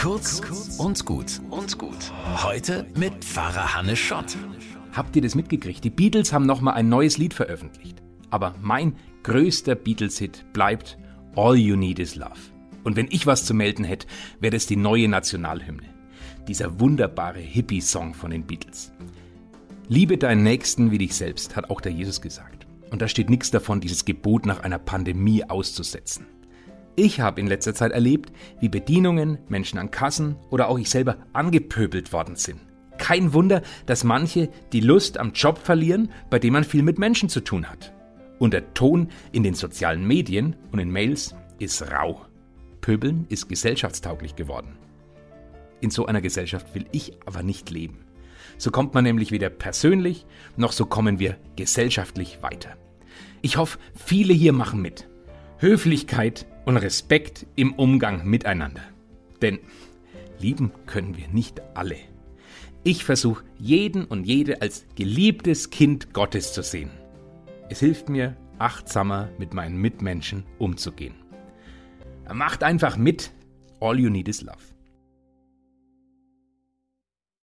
Kurz und gut und gut. Heute mit Pfarrer Hannes Schott. Habt ihr das mitgekriegt? Die Beatles haben nochmal ein neues Lied veröffentlicht. Aber mein größter Beatles-Hit bleibt All You Need Is Love. Und wenn ich was zu melden hätte, wäre das die neue Nationalhymne. Dieser wunderbare Hippie-Song von den Beatles. Liebe deinen Nächsten wie dich selbst, hat auch der Jesus gesagt. Und da steht nichts davon, dieses Gebot nach einer Pandemie auszusetzen. Ich habe in letzter Zeit erlebt, wie Bedienungen, Menschen an Kassen oder auch ich selber angepöbelt worden sind. Kein Wunder, dass manche die Lust am Job verlieren, bei dem man viel mit Menschen zu tun hat. Und der Ton in den sozialen Medien und in Mails ist rau. Pöbeln ist gesellschaftstauglich geworden. In so einer Gesellschaft will ich aber nicht leben. So kommt man nämlich weder persönlich, noch so kommen wir gesellschaftlich weiter. Ich hoffe, viele hier machen mit. Höflichkeit und Respekt im Umgang miteinander. Denn lieben können wir nicht alle. Ich versuche jeden und jede als geliebtes Kind Gottes zu sehen. Es hilft mir, achtsamer mit meinen Mitmenschen umzugehen. Macht einfach mit. All you need is love.